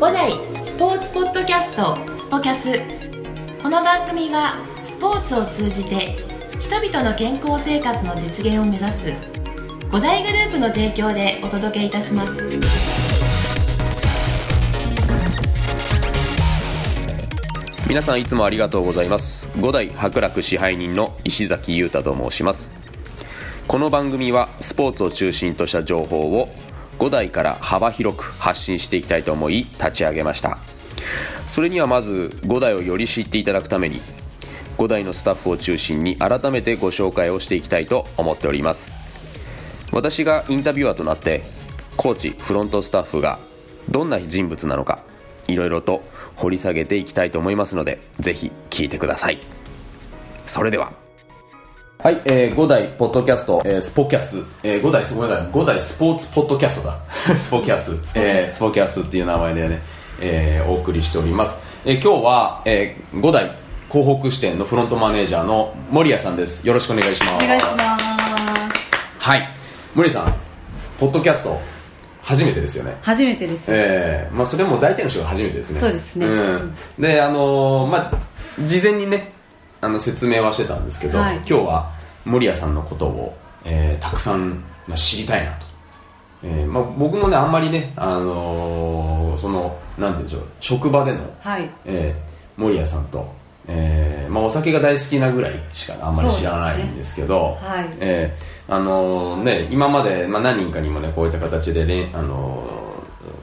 五代スポーツポッドキャストスポキャス。この番組はスポーツを通じて人々の健康生活の実現を目指す五大グループの提供でお届けいたします。皆さんいつもありがとうございます。五代博楽支配人の石崎裕太と申します。この番組はスポーツを中心とした情報を5代から幅広く発信していきたいと思い立ち上げました。それにはまず5代をより知っていただくために5代のスタッフを中心に改めてご紹介をしていきたいと思っております。私がインタビュアーとなってコーチフロントスタッフがどんな人物なのかいろいろと掘り下げていきたいと思いますのでぜひ聞いてください。それでは。はい、えー、5代ポッドキャスト、えー、スポキャス、えー、5代、ごめんなさい、5代スポーツポッドキャストだ。スポキャス、えー、スポキャスっていう名前でね、えー、お送りしております。えー、今日は、えー、5代広北支店のフロントマネージャーの森谷さんです。よろしくお願いします。お願いします。はい、森谷さん、ポッドキャスト、初めてですよね。初めてです。ええー、まあそれも大体の人が初めてですね。そうですね。うん。で、あのー、まあ事前にね、あの説明はしてたんですけど、はい、今日は守谷さんのことを、えー、たくさん、まあ、知りたいなと、えーまあ、僕もねあんまりね、あのー、そのなんていうんでしょう職場での、はい。えー、守谷さんと、えーまあ、お酒が大好きなぐらいしかあんまり知らないんですけど、ね、はい。えーあのー、ね、今まで、まあ、何人かにもねこういった形で、ねあの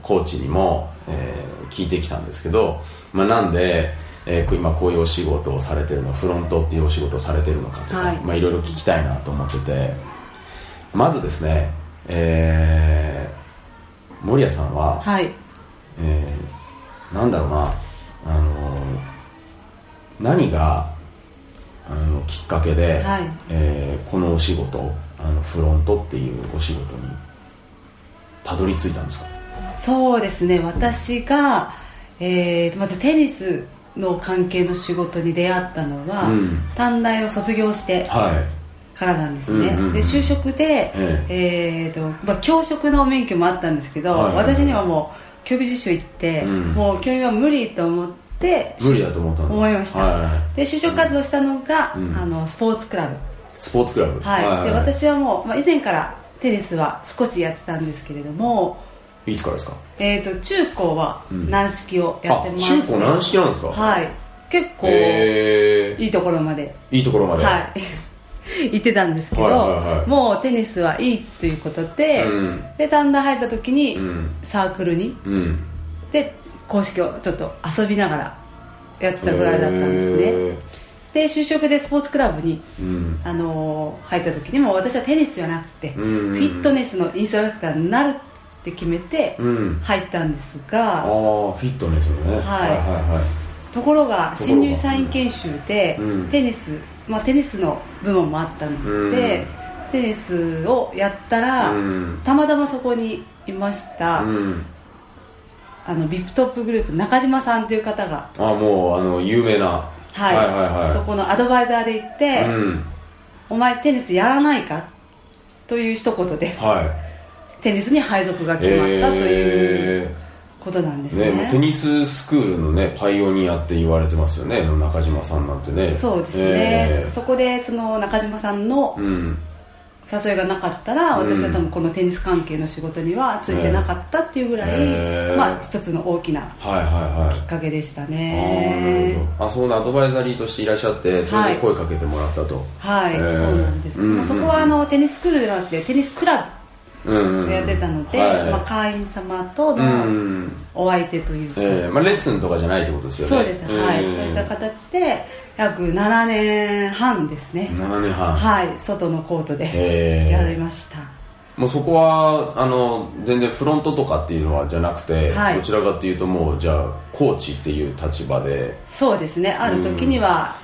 ー、コーチにも、えー、聞いてきたんですけど、まあ、なんでえー、今こういうお仕事をされてるのフロントっていうお仕事をされてるのかとか、はい。まあ、いろいろ聞きたいなと思ってて。まずですね、えー、守谷さんは、はい。えー、なんだろうな、あの何があのきっかけで、はい、えー、このお仕事あのフロントっていうお仕事にたどり着いたんですか？そうですね私が、えー、まずテニスの関係の仕事に出会ったのは、うん、短大を卒業してからなんですね、はいで就職で、ええ。ー、とまあ、教職の免許もあったんですけど、はいはいはい、私にはもう教育実習行って、うん、もう教員は無理と思って無理だと思った思いました、はいはい、で就職活動したのが、うん、あのスポーツクラブ。スポーツクラブ。はい、はいはい、で私はもう、まあ、以前からテニスは少しやってたんですけれどもいつからですか？えっ、ー、と中高は軟式をやってましうん、中高軟式なんですか？はい。結構いいところまで。いいところまで？はい。行ってたんですけど、はいはいはい、もうテニスはいいということで、うん、で短大入った時にサークルに、うん、で公式をちょっと遊びながらやってたぐらいだったんですね。で就職でスポーツクラブに、うん、あのー、入った時にも私はテニスじゃなくて、フィットネスのインストラクターになるって決めて入ったんですが、うん、ああフィットネスね、はい、はいはいはい。ところが新入社員研修で、テニス、まあ、テニスの部門もあったので、うん、テニスをやったら、うん、たまたまそこにいました、うん、あのビップトップグループ中島さんという方があもうあの有名な、はい、はいはいはい。そこのアドバイザーで行って、お前テニスやらないか？という一言で、はいテニスに配属が決まったということなんですね。ねテニススクールのねパイオニアって言われてますよね。中島さんなんてね。そうですね、えー、そこでその中島さんの誘いがなかったら、うん、私は多分このテニス関係の仕事にはついてなかったっていうぐらい、えー、まあ一つの大きなきっかけでしたね、はい、あそうなアドバイザリーとしていらっしゃってそれで声かけてもらったと。はい、はいえー、そうなんです、まあ、そこはあのテニススクールではなくてテニスクラブやってたので、はい、まあ、会員様とのお相手というか、えー、まあ、レッスンとかじゃないってことですよね。そうです、はい、そういった形で約7年半ですね。7年半。はい。外のコートでやりました、もうそこはあの全然フロントとかっていうのはじゃなくて、はい、どちらかっていうともうじゃあコーチっていう立場で。そうですね。ある時には、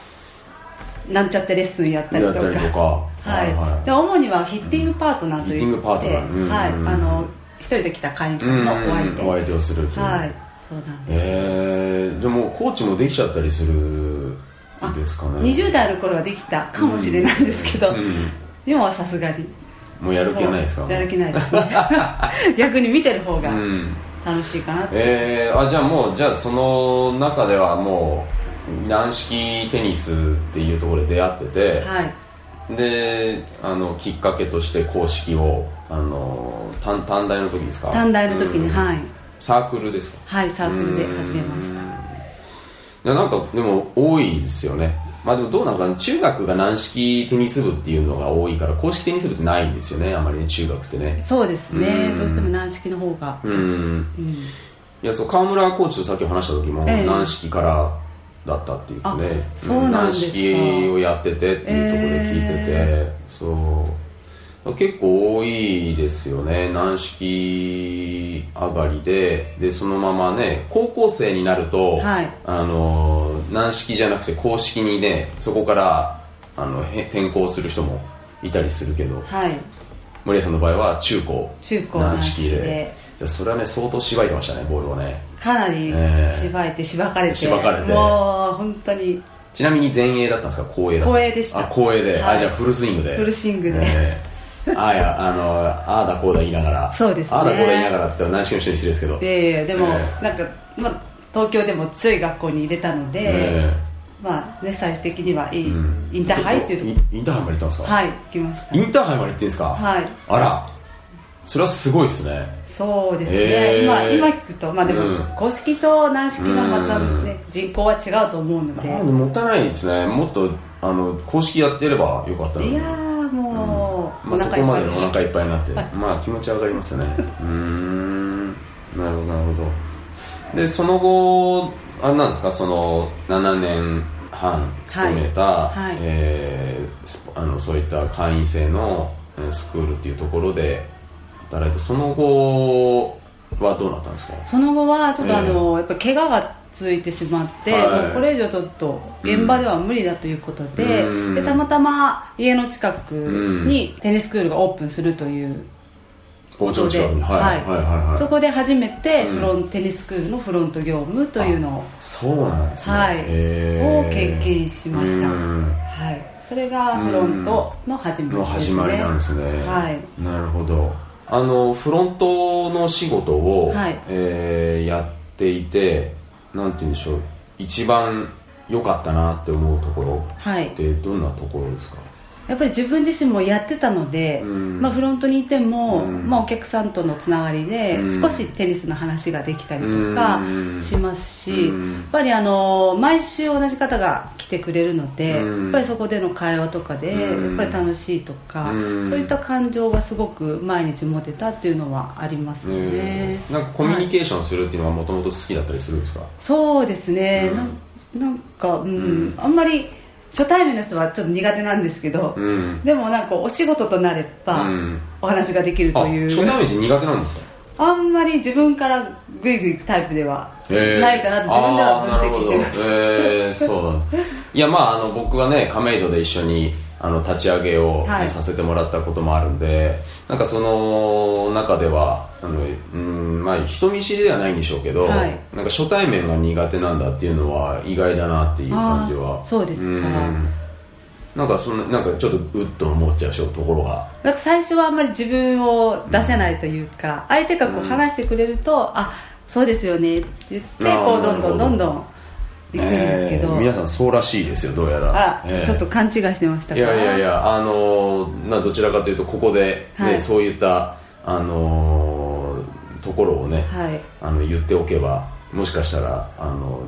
なんちゃってレッスンやったりとかはい、はい、で主にはヒッティングパートナーといって、はい。あの一人で来た会員さんのお相手、お相手をするという。はい。そうなんです。えー、でもコーチもできちゃったりするですかね。20代の頃はできたかもしれないですけど、今はさすがに。もうやる気ないですか？やる気ないですね。逆に見てる方が楽しいかなってえー、あじゃあもうじゃあその中ではもう軟式テニスっていうところで出会ってて、はいであのきっかけとして公式をあの短短大の時ですか？短大の時に、うん。はい。サークルですか？はいサークルで始めました。いやなんかでも多いですよね。まあでもどうなのかな？中学が軟式テニス部っていうのが多いから公式テニス部ってないんですよね？あまりね中学ってね。そうですね。うん。どうしても軟式の方が。うん。うん。いやそう川村コーチとさっき話した時もええ。軟式からだったって言ってね。あそうなんです式をやっててっていうところで聞いてて、そう。結構多いですよね。軟式上がりで。でそのままね高校生になると、はい。あの軟式じゃなくて公式にねそこからあのへ転校する人もいたりするけど。はい。森谷さんの場合は中高。中高軟軟式で。式でじゃあそれはね相当しばいてましたねボールをね。かなりええ。しばいてしばかれて、しばかれて。もう本当に。ちなみに前衛だったんですか？後衛だった。後衛でした。あ後衛で、はい。あじゃあフルスイングで。フルスイングで。ええ。ああやあのああだこうだ言いながら。そうですね。ああだこうだ言いながらって言ったら軟式の人に失礼ですけど。いやいやでも、えなんか、まあ、東京でも強い学校に入れたので、えまあね最終的にはいい、うん。インターハイっていうとこインターハイまで行ったんですか？はい来ました。インターハイまで行ってんですか？はい。あらそれはすごいですね。そうですね、今今聞くとまあでも、うん。公式と軟式のまたうん。ね、人口は違うと思うので、もったいないですね。もっとあの公式やってればよかったのに。いやーもう、まあ、そこまでお腹いっぱいになって。まあ気持ち上がりますよね。うーん。なるほどなるほど。でその後あれなんですか？その7年半勤めた、はい。はい。えーあのそういった会員制のえースクールっていうところで働いてその後はどうなったんですか？その後はちょっとあの、えやっぱ怪我がついてしまって、はい。もうこれ以上ちょっと現場では無理だということで,、うん。でたまたま家の近くにテニススクールがオープンするというお家の近くにはい。はい。はいはいそこで初めてうん。フロン、テニススクールのフロント業務というのをそうなんですね、はい。を経験しました。うん。はい、それがフロントの始まりのですね。始まりなんですね。はい。なるほどあのフロントの仕事を、はい。えーやっていてなんて言うんでしょう。一番良かったなって思うところはい。ってどんなところですか？やっぱり自分自身もやってたので、うん。まあ、フロントにいても、うん。まあ、お客さんとのつながりでうん。少しテニスの話ができたりとかうん。しますし、うん。やっぱりあの毎週同じ方が来てくれるので、うん。やっぱりそこでの会話とかでうん。やっぱり楽しいとか、うん。そういった感情がすごく毎日持てたっていうのはありますよね。えーなんかコミュニケーションするっていうのはもともと好きだったりするんですか、そうですね、うん。なんなんか、うん。うん。あんまり初対面の人はちょっと苦手なんですけど、うん。でもなんかお仕事となればうん。お話ができるあという、初対面って苦手なんですか？あんまり自分からグイグイ行くタイプではえー。ないかなと自分では分析してます、あーえー、そうだ。いやまああの僕はね亀戸で一緒にあの立ち上げを、はい。させてもらったこともあるんでなんかその中ではあの、うんまあ、人見知りではないんでしょうけど、はい。なんか初対面が苦手なんだっていうのは意外だなっていう感じあはーそうですか。ん。なんかそんななんかちょっとうっと思っちゃうところが。なんか最初はあんまり自分を出せないというか、相手がこう話してくれると、あそうですよねって言ってこうどんどんどんどん行くんですけど、えー皆さんそうらしいですよどうやら。あ、えーちょっと勘違いしてましたかいやいやいやあのーなどちらかというとここで、ねはい。そういったあのーところをね、はい。あの言っておけばもしかしたらあの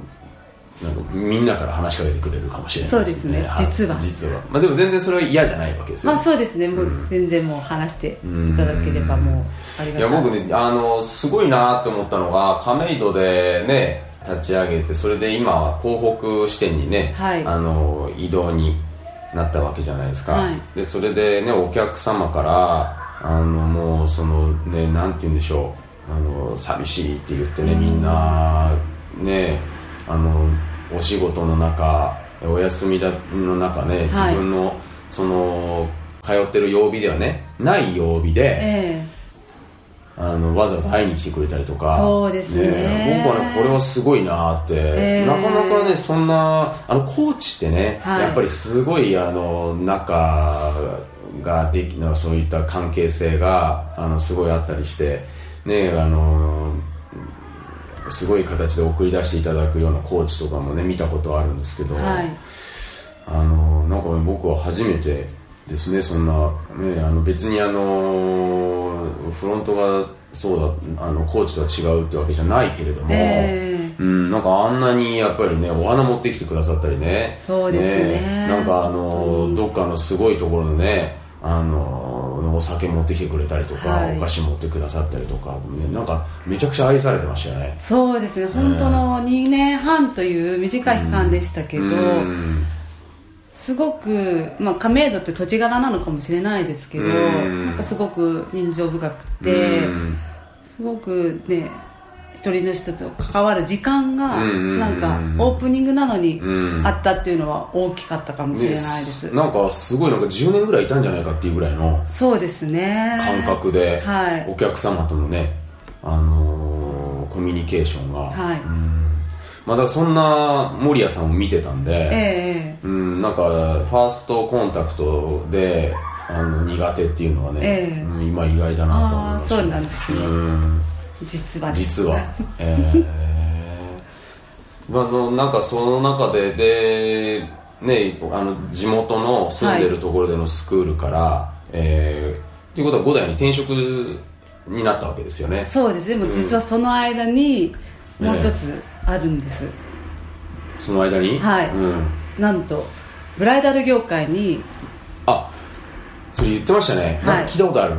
なんかみんなから話しかけてくれるかもしれないそうですね。い。実は。実は、まあ、でも全然それは嫌じゃないわけですよ、まあそうですね。もう全然もう話していただければもうありがいたい。や僕ねあのすごいなと思ったのが亀戸でね立ち上げてそれで今は港北支店にね、はい。あの移動になったわけじゃないですか、はい。でそれでねお客様からあのもうそのねなんて言うんでしょうあの寂しいって言ってねみんなねあのお仕事の中お休みだの中ね、はい。自分のその通ってる曜日ではねない曜日で、えあのわざわざ会いに来てくれたりとかそうですね。僕はねこれはすごいなって、ええ。なかなかねそんなあのコーチってね、はい。やっぱりすごいあの仲ができなそういった関係性があのすごいあったりしてねあのすごい形で送り出していただくようなコーチとかもね見たことあるんですけど、はい、あのなんか僕は初めてですねそんな、ね、あの別にあのフロントがそうだあのコーチとは違うってわけじゃないけれども、えー、うん、なんかあんなにやっぱりねお花持ってきてくださったりねそうですね、ね、なんかあのどっかのすごいところのねあのお酒持ってきてくれたりとか、はい、お菓子持ってくださったりとか、ね、なんかめちゃくちゃ愛されてましたよね。そうですね。本当の2年半という短い期間でしたけど、うん。すごく、まあ、亀戸って土地柄なのかもしれないですけど、ん。なんかすごく人情深くて、すごくね一人の人と関わる時間がなんかオープニングなのにあったっていうのは大きかったかもしれないです、ね、なんかすごいなんか10年ぐらいいたんじゃないかっていうぐらいのそうですね。感覚でお客様とのね、あのー、コミュニケーションが、はい、まだそんな守谷さんを見てたんで、えー、うん、なんかファーストコンタクトであの苦手っていうのはね、えー、今意外だなと思いました、そうなんですね、うん実は実は。ええー、まあのなんかその中ででねあの地元の住んでるところでのスクールから、はい、えー、ということは五代に転職になったわけですよね。そうですでも実はその間にもう一つあるんです、その間に？はい、うん、なんとブライダル業界にあそれ言ってましたね、はい、聞いたことある。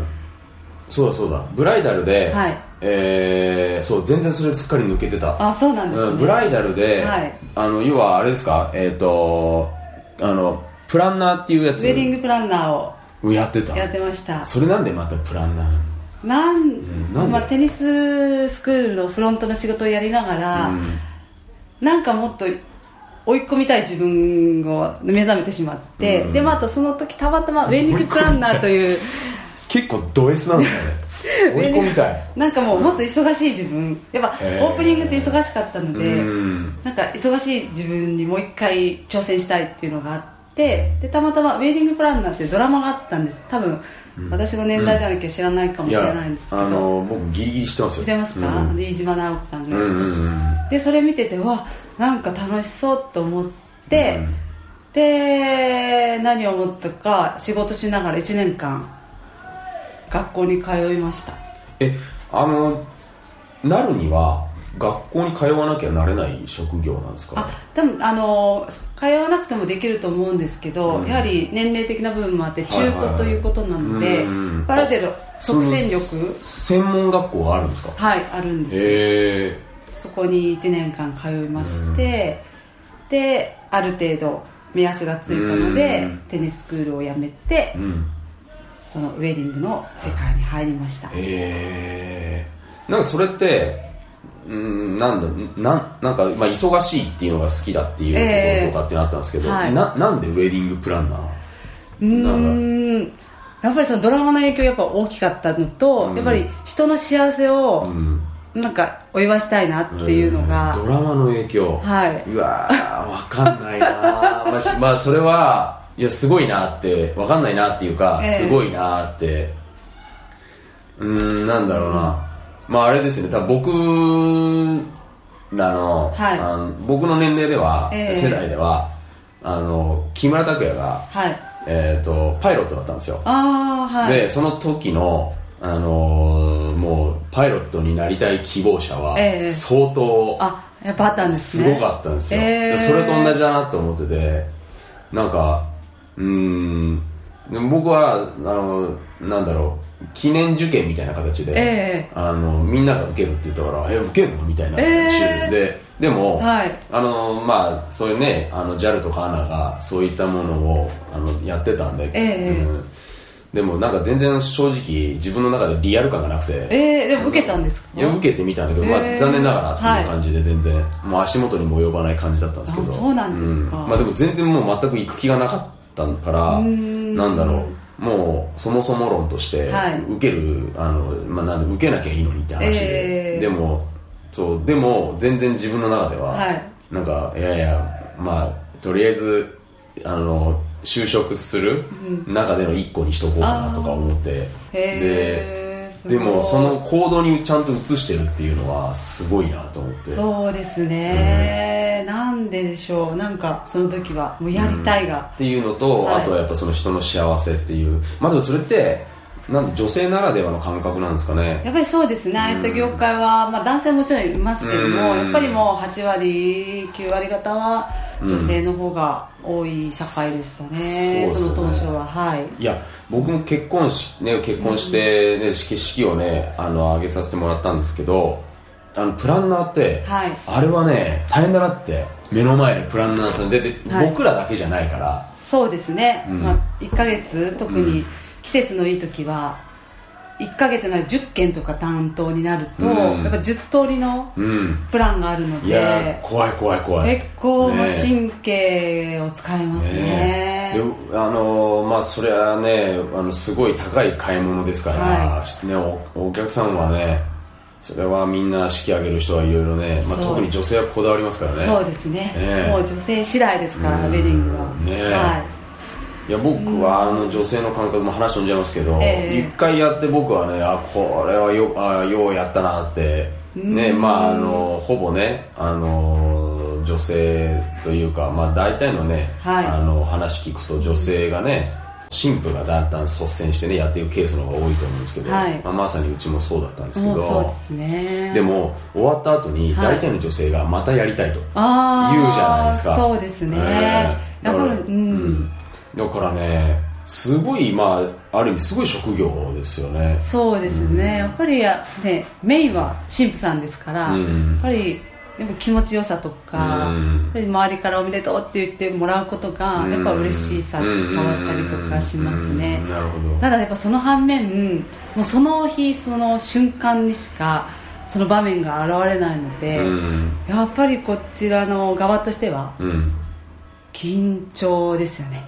そうだそうだ。ブライダルで、はい、えー、そう全然それすっかり抜けてた。あそうなんです、ね。うん、ブライダルで、はい、あの要はあれですか？えっ、ー、とあのプランナーっていうやつ。ウェディングプランナーを。やってた。やってました。それなんでまたプランナーなん、うん、なんまあ、テニススクールのフロントの仕事をやりながら、うん、なんかもっと追い込みたい自分を目覚めてしまって、うん、でまたその時たまたまウェディングプランナーという結構ド S なんですよね 追い込みたい。なんかもうもっと忙しい自分。やっぱオープニングって忙しかったので、なんか忙しい自分にもう一回挑戦したいっていうのがあってでたまたまウェディングプランナーってドラマがあったんです。多分、私の年代じゃなきゃ知らないかもしれないんですけど、あの僕ギリギリ知ってますよ。知ってますか、うん、飯島直子さんが、うんうんうん、でそれ見ててわなんか楽しそうと思って、うん、で何を思ったか仕事しながら1年間学校に通いました。えあのなるには学校に通わなきゃなれない職業なんですか、あ多分あの通わなくてもできると思うんですけど、うん、やはり年齢的な部分もあって中途ということなので、はいはいはい、ある程度即戦力。専門学校があるんですか？はいあるんですへそこに1年間通いまして、である程度目安がついたのでテニススクールを辞めて、うんそのウェディングの世界に入りました。へえんかそれってうんなんだななんか、まあ、忙しいっていうのが好きだっていうこととかってなったんですけど、えーはい、ななんでウェディングプランナーうん。やっぱりそのドラマの影響やっぱ大きかったのと、うん、やっぱり人の幸せを、うん。なんかお祝いしたいなっていうのが、ドラマの影響。はい。うわー分かんないなまあ、まあそれはいやすごいなって分かんないなっていうか、えー、すごいなって。うんなんだろうな、うん、まああれですね。多分僕らのはい、あの僕の年齢では、えー、世代ではあの木村拓哉が、はい、えーと、パイロットだったんですよ。あ、はい、でその時のあのー、もうパイロットになりたい希望者は相当、えー、あやっぱあったんですね。すごかったんですよ、えー、それと同じだなと思っててなんかうん。僕はあのなんだろう記念受験みたいな形で、えー、あのみんなが受けるって言ったから「え受けるの?」みたいな、えー、で。でも、はい、あのまあそういうねあの JAL とか ANA がそういったものをあのやってたんで、えー、うん、でもなんか全然正直自分の中でリアル感がなくて。えー、でも受けたんですか？いや受けてみたんだけど、まあ、残念ながらっていう感じで全然、はい、もう足元にも及ばない感じだったんですけど。そうなんですか、うん、まあでも全然もう全く行く気がなかったったからなんだろうもうそもそも論として、受けるあの、まあ、なんで受けなきゃいいのにって話。で、えー、でもそうでも全然自分の中では、はい、なんかいやいやまあとりあえずあの就職する中での一個にしとこうかなとか思って、うん、ででもその行動にちゃんと移してるっていうのはすごいなと思って。そうですね、うん、なんででしょう。なんかその時はもうやりたいが、うん、っていうのと、はい、あとはやっぱその人の幸せっていう。まあでもそれってなんで女性ならではの感覚なんですかね。やっぱりそうですね。ああいった業界は、まあ、男性もちろんいますけどもやっぱりもう8割9割方は女性の方が多い社会でしたね、うん、その当初は。はい。いや僕も結婚し、ね、結婚してね、ね式式をねあの挙げさせてもらったんですけどあのプランナーって、はい、あれはね大変だなって目の前でプランナーさんでで、はい、僕らだけじゃないから。そうですね、うん、まあ、1か月特に季節のいい時は1か月なら10件とか担当になると、うん、やっぱ10通りのプランがあるので、うん、怖い怖い怖い。結構神経を使いますね。ねあのまあそれはねあのすごい高い買い物ですから、はい、ね、おお客さんはねそれはみんな式挙げる人はいろいろね、まあ、特に女性はこだわりますからね。そうですね、ね、もう女性次第ですから、ウェディングは。ね、はい。いや僕はあの女性の感覚も話飛んじゃいますけど、一回やって僕はねあこれはよあようやったなって。ねまああのほぼねあの女性というかまあ大体のね、はい、あの話聞くと女性がね神父がだんだん率先してねやっていくケースの方が多いと思うんですけど、はい、まあ、まさにうちもそうだったんですけどそうですね。でも終わった後に大体の女性がまたやりたいと言うじゃないですか、そうですね、えー、やっぱりうん、うん。だからねすごいまあある意味すごい職業ですよね。そうですね、うん、やっぱりねメインは神父さんですから、うん、やっぱりやっぱ気持ちよさとか、うん、周りからおめでとうって言ってもらうことがやっぱ嬉しさと変わったりとかしますね、なるほど。ただやっぱその反面もうその日その瞬間にしかその場面が現れないので、やっぱりこちらの側としては、緊張ですよね。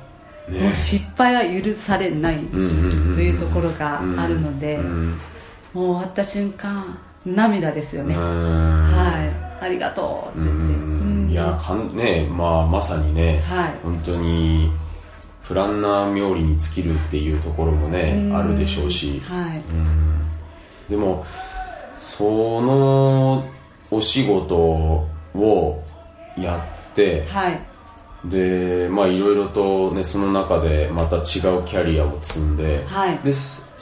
ね、もう失敗は許されないというところがあるので、もう終わった瞬間涙ですよね、はいありがとうって言って、いやかんねまあまさにね、はい、本当にプランナー冥利に尽きるっていうところもねあるでしょうし、はい、でもそのお仕事をやって、はい。でまあいろいろとねその中でまた違うキャリアを積んで、はい、で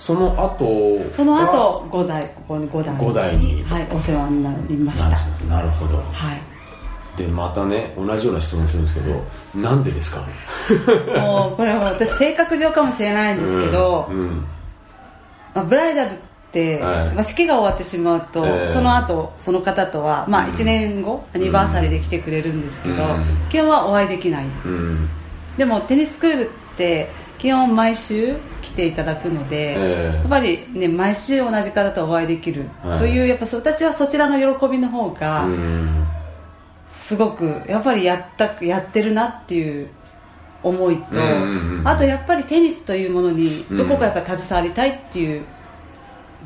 その後その後五代ここに五代五代に。はいお世話になりました。なるほどはい。でまたね同じような質問するんですけどなんでですか？もうこれは私性格上かもしれないんですけど、うんうん、まあ、ブライダル、はい、まあ、式が終わってしまうと、えー、その後その方とは、まあ、1年後、うん、アニバーサリーで来てくれるんですけど、うん、基本はお会いできない、うん、でもテニススクールって基本毎週来ていただくので、えー、やっぱり、ね、毎週同じ方とお会いできるという、はい、やっぱ私はそちらの喜びの方が、すごくやっぱりやったやってるなっていう思いと、あとやっぱりテニスというものにどこかやっぱ携わりたいっていう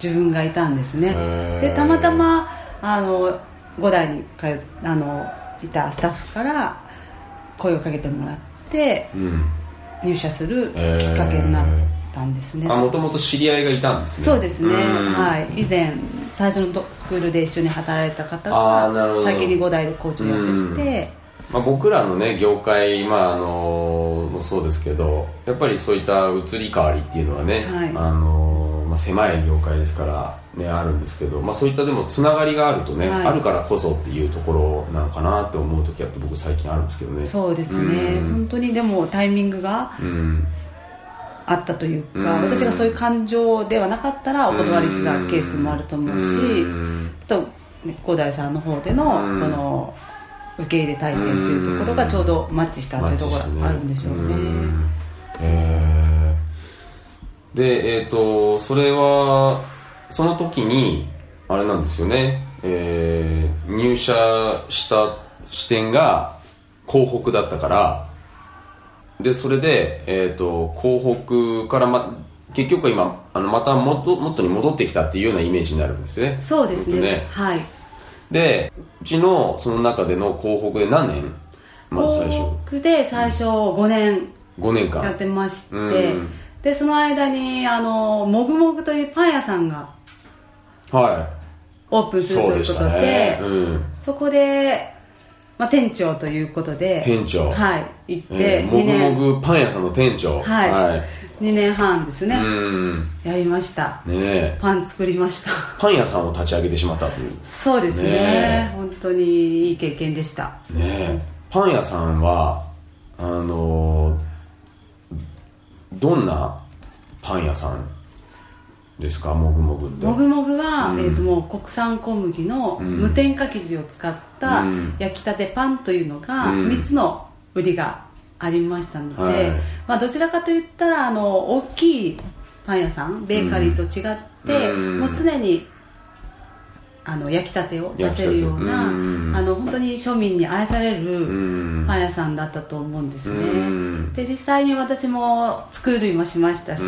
自分がいたんですね。でたまたまあの5代に通あのいたスタッフから声をかけてもらって、うん、入社するきっかけになったんですね。もともと知り合いがいたんですね。そうですね。はい。以前最初のスクールで一緒に働いた方が先に5代で校長やってて、まあ、僕らのね業界、まあ、あのもそうですけどやっぱりそういった移り変わりっていうのはね、はい、あのまあ、狭い業界ですから、ね、あるんですけど、まあ、そういったでもつながりがあるとね、はい、あるからこそっていうところなのかなって思う時は僕最近あるんですけどね。そうですね、うん、本当にでもタイミングがあったというか、うん、私がそういう感情ではなかったらお断りしたケースもあると思うし、うん、と広大さんの方でのその受け入れ体制というところがちょうどマッチしたというところがあるんでしょうね。えーで、えっ、ー、と、それは、その時に、あれなんですよね、えー、入社した視点が港北だったから、で、それで、えっ、ー、と、港北からま、結局は今、あの、またもっと、もっとに戻ってきたっていうようなイメージになるんですね。そうですね。ねはい。で、うちのその中での港北で何年？まず最初。港北で最初5年。5年間。やってまして、うんでその間にあのもぐもぐというパン屋さんがオープンするということで、ね。うん、そこで、まあ、店長ということで店長。はい行って、えー、もぐもぐパン屋さんの店長。はい、はい、2年半ですね。やりました。ねパン作りました。パン屋さんを立ち上げてしまったという。そうですね。ね本当にいい経験でした。ねパン屋さんはあのどんなパン屋さんですか？もぐもぐって。もぐもぐは、うん、えーと、もう国産小麦の無添加生地を使った焼きたてパンというのが3つの売りがありましたので、はい、まあ、どちらかといったらあの大きいパン屋さんベーカリーと違って、うん、もう常にあの焼きたてを出せるような、うん、あの本当に庶民に愛されるパン屋さんだったと思うんですね、うん、で実際に私も作りもしましたし、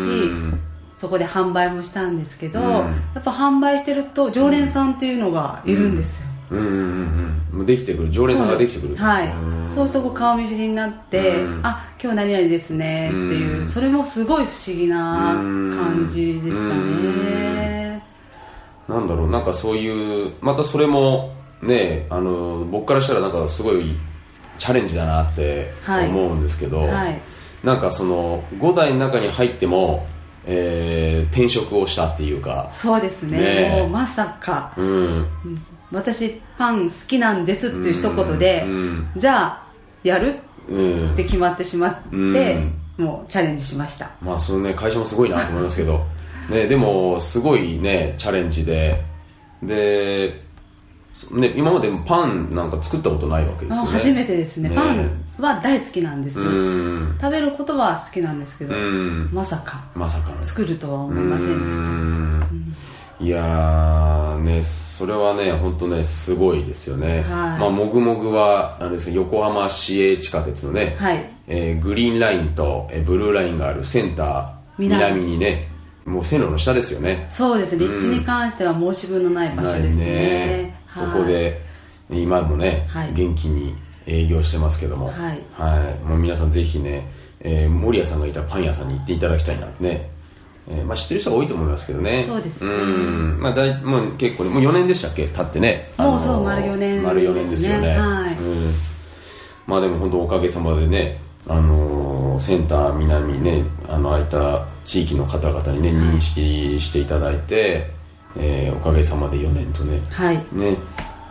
そこで販売もしたんですけど、やっぱ販売してると常連さんっていうのがいるんですよ、うん。うん。うん。うん、できてくる。常連さんができてくる。はい。そうすると顔見知りになって、うん、あ今日何々ですねっていう、それもすごい不思議な感じでしたねなんだろうなんかそういうまたそれもねあの僕からしたらなんかすごいチャレンジだなって思うんですけど、はい。はい、なんかその5代の中に入ってもえー、転職をしたっていうか。そうですね、ね、もうまさか、うん、私パン好きなんですっていう一言で、うん、じゃあやる？って決まってしまって、うん、もうチャレンジしました。まあそのね会社もすごいなと思いますけどねでもすごいねチャレンジで。でね、今までパンなんか作ったことないわけですよね。初めてですね、ね、パンは大好きなんです。食べることは好きなんですけどまさか。まさか作るとは思いませんでした、いやねそれはね本当ねすごいですよね、はい、まあもぐもぐはあれです横浜市営地下鉄のね、はい。えー、グリーンラインと、えー、ブルーラインがあるセンター南にねもう線路の下ですよね。そうです。立地に関しては申し分のない場所ですね。ね。そこで今もね、はい、元気に営業してますけども、はい、はい、もう皆さんぜひね、えー、守屋さんがいたパン屋さんに行っていただきたいなってね、えーまあ、知ってる人が多いと思いますけどね。そうですね。うん。まあだいもう結構、ね、もう4年でしたっけ？経ってね。もうそう丸4年、ね、丸4年ですよね、はい、うん。まあでも本当おかげさまでねあのー、センター南ねあの空いた地域の方々にね認識していただいて、えー、おかげさまで4年とね,、はい。ね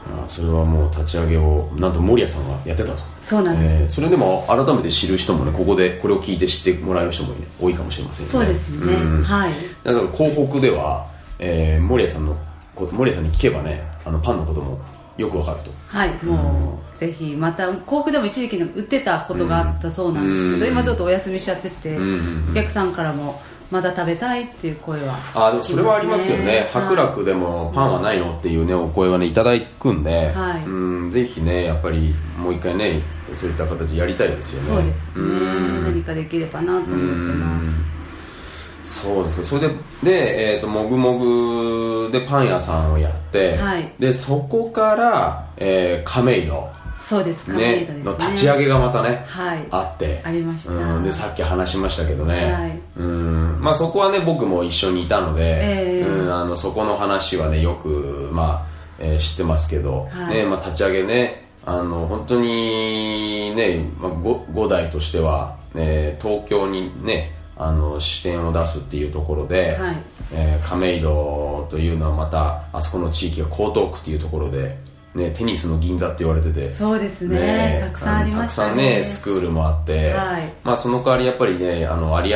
あそれはもう立ち上げをなんと守屋さんがやってたと。そうなんです、えー、それでも改めて知る人もねここでこれを聞いて知ってもらえる人も、ね、多いかもしれませんね。そうですね、うん、はい。だから広北では、えー、守屋さんの守屋さんに聞けばねあのパンのこともよくわかると。はいもう、ぜひまた広北でも一時期売ってたことがあったそうなんですけど、今ちょっとお休みしちゃってて、お客さんからもまだ食べたいっていう声は、ね、あでもそれはありますよね。白楽でもパンはないのっていうねお声はねいただくんで、はい、うんぜひねやっぱりもう一回ねそういった形でやりたいですよね。そうですね。何かできればなと思ってますそうです。それでで、えーと、もぐもぐでパン屋さんをやって、はい、でそこから、えー、亀戸。そうです。亀戸ですね、ね、立ち上げがまたね、はい、あって。ありました、うん、でさっき話しましたけどね、はい、うん。まあ、そこはね僕も一緒にいたので、えー、うん、あのそこの話はねよく、まあえー、知ってますけど、はい、ねまあ、立ち上げねあの本当にね、まあ、5, 5代としては、ね、東京にねあの視点を出すっていうところで、はい、えー、亀戸というのはまたあそこの地域が江東区っていうところで、ね、テニスの銀座って言われててそうですね、ね、たくさんありましたね。たくさんねスクールもあって、はい、まあ、その代わりやっぱりねあの有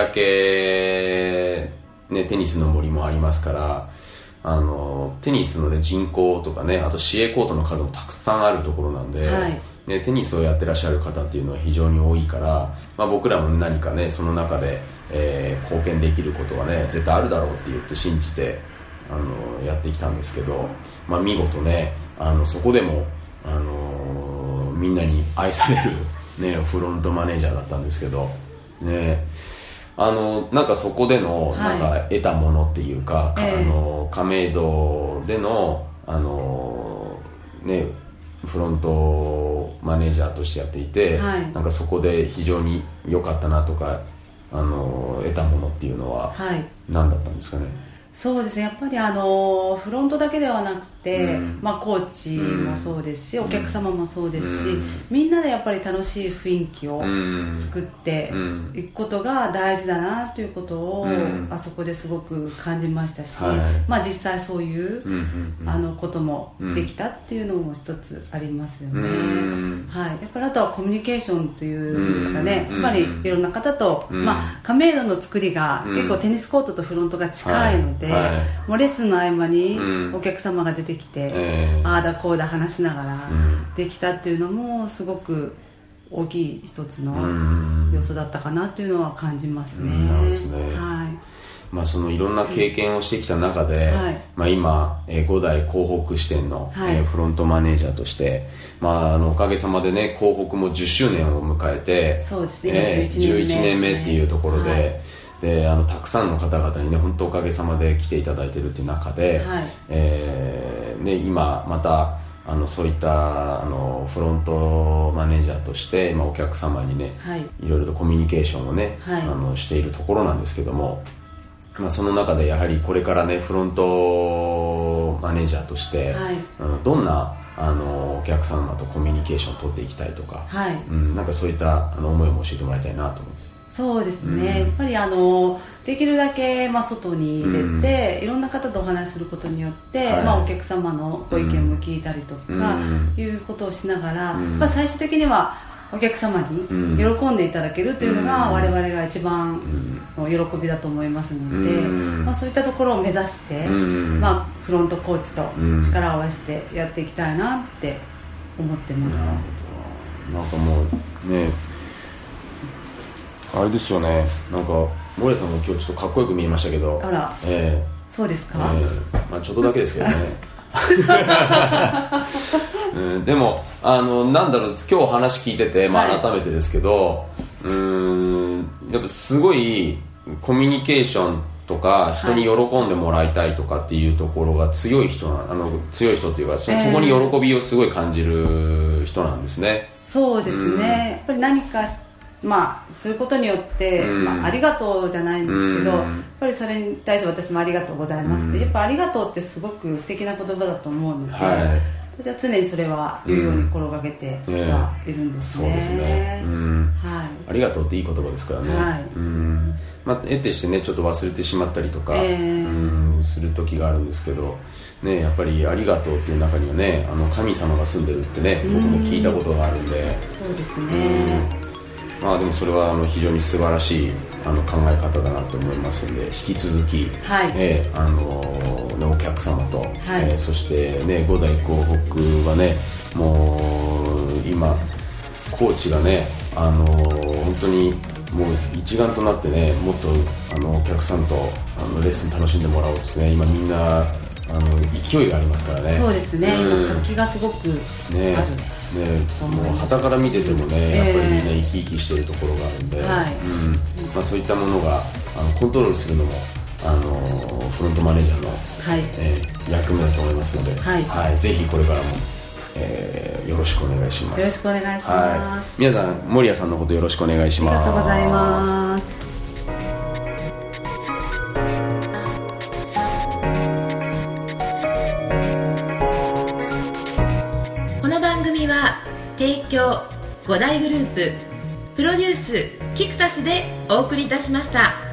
明、ね、テニスの森もありますからあのテニスの、ね、人口とかねあと市営コートの数もたくさんあるところなんで、はい。ね、テニスをやってらっしゃる方っていうのは非常に多いから、まあ、僕らも何かねその中で、えー、貢献できることはね絶対あるだろうって言って信じてあのやってきたんですけど、まあ、見事ねあのそこでも、あのみんなに愛される、ね、フロントマネージャーだったんですけど、ね、あのなんかそこでの、なんか得たものっていうか、あの亀戸でのあのねフロントマネージャーとしてやっていて、はい、なんかそこで非常に良かったなとかあの得たものっていうのは何だったんですかね、そうですね。やっぱりあのフロントだけではなくて、うん、まあ、コーチもそうですし、うん、お客様もそうですし、うん、みんなでやっぱり楽しい雰囲気を作っていくことが大事だなということを、あそこですごく感じましたし、はい、まあ、実際そういう、あのこともできたっていうのも一つありますよね、はい、やっぱりあとはコミュニケーションというんですかね、やっぱりいろんな方と、まあ、亀戸の作りが結構テニスコートとフロントが近いので、で、はい、もうレッスンの合間にお客様が出てきて、うん、ああだこうだ話しながらできたっていうのもすごく大きい一つの要素だったかなっていうのは感じますね。ね、はい。まあ、そのいろんな経験をしてきた中で、はい、まあ、今、えー、5代広北支店の、はい、えー、フロントマネージャーとして、まあ、あのおかげさまでね広北も10周年を迎えてそうですね、えー、11年目っていうところで、はいであのたくさんの方々にね本当おかげさまで来ていただいてるっていう中で、はい、えー、ね、今またあのそういったあのフロントマネージャーとして今お客様にね、はい、いろいろとコミュニケーションをね、はい、あのしているところなんですけども、まあ、その中でやはりこれからねフロントマネージャーとして、はい、あのどんなあのお客様とコミュニケーションを取っていきたいとか、はい。うん、なんかそういったあの思いも教えてもらいたいなと思ってそうですね、うん、やっぱりあのできるだけ、まあ、外に出て、うん、いろんな方とお話しすることによって、はい、まあ、お客様のご意見も聞いたりとか、いうことをしながら、まあ、最終的にはお客様に喜んでいただけるというのが我々が一番の喜びだと思いますので、まあ、そういったところを目指して、まあ、フロントコーチと力を合わせてやっていきたいなって思ってます。なんかもうねあれですよね。なんかモレさんも今日ちょっとかっこよく見えましたけど。あら。ええ。ー、そうですか、えー、まあ、ちょっとだけですけどね。うん、でもあのなんだろう今日話聞いてて、まあ、改めてですけど、はい、うんやっぱすごいコミュニケーションとか人に喜んでもらいたいとかっていうところが強い人な、あの強い人っていうかそ,、そこに喜びをすごい感じる人なんですね。そうですね、うん、やっぱり何かまあ、することによって、まあ、ありがとうじゃないんですけど、やっぱりそれに対して私もありがとうございますって、やっぱありがとうってすごく素敵な言葉だと思うので、はい、私は常にそれは言うように心がけてはいるんですね、そうですね、はい、ありがとうっていい言葉ですからね、はい。うん。まあ、得てしてねちょっと忘れてしまったりとか、えー、うんする時があるんですけどね、やっぱり「ありがとう」っていう中にはねあの神様が住んでるってね僕も聞いたことがあるんで、そうですね、まあでもそれはあの非常に素晴らしいあの考え方だなと思いますので引き続き、はい。えーあのね、お客様と、はい。えー、そしてね五代港北はねもう今コーチがねあの本当にもう一丸となってねもっとあのお客さんとあのレッスン楽しんでもらおうってね今みんなあの勢いがあるますからね。そうですね、うん、今活気がすごくねね、もう旗から見ててもね、やっぱりみんな生き生きしてるところがあるんで、うん。まあ、そういったものがあのコントロールするのもあのフロントマネージャーの、はい。えー、役目だと思いますので、はい、はい、ぜひこれからも、えー、よろしくお願いします。よろしくお願いします、はい、皆さん守屋さんのことよろしくお願いします。ありがとうございます5大グループプロデュースキクタスでお送りいたしました。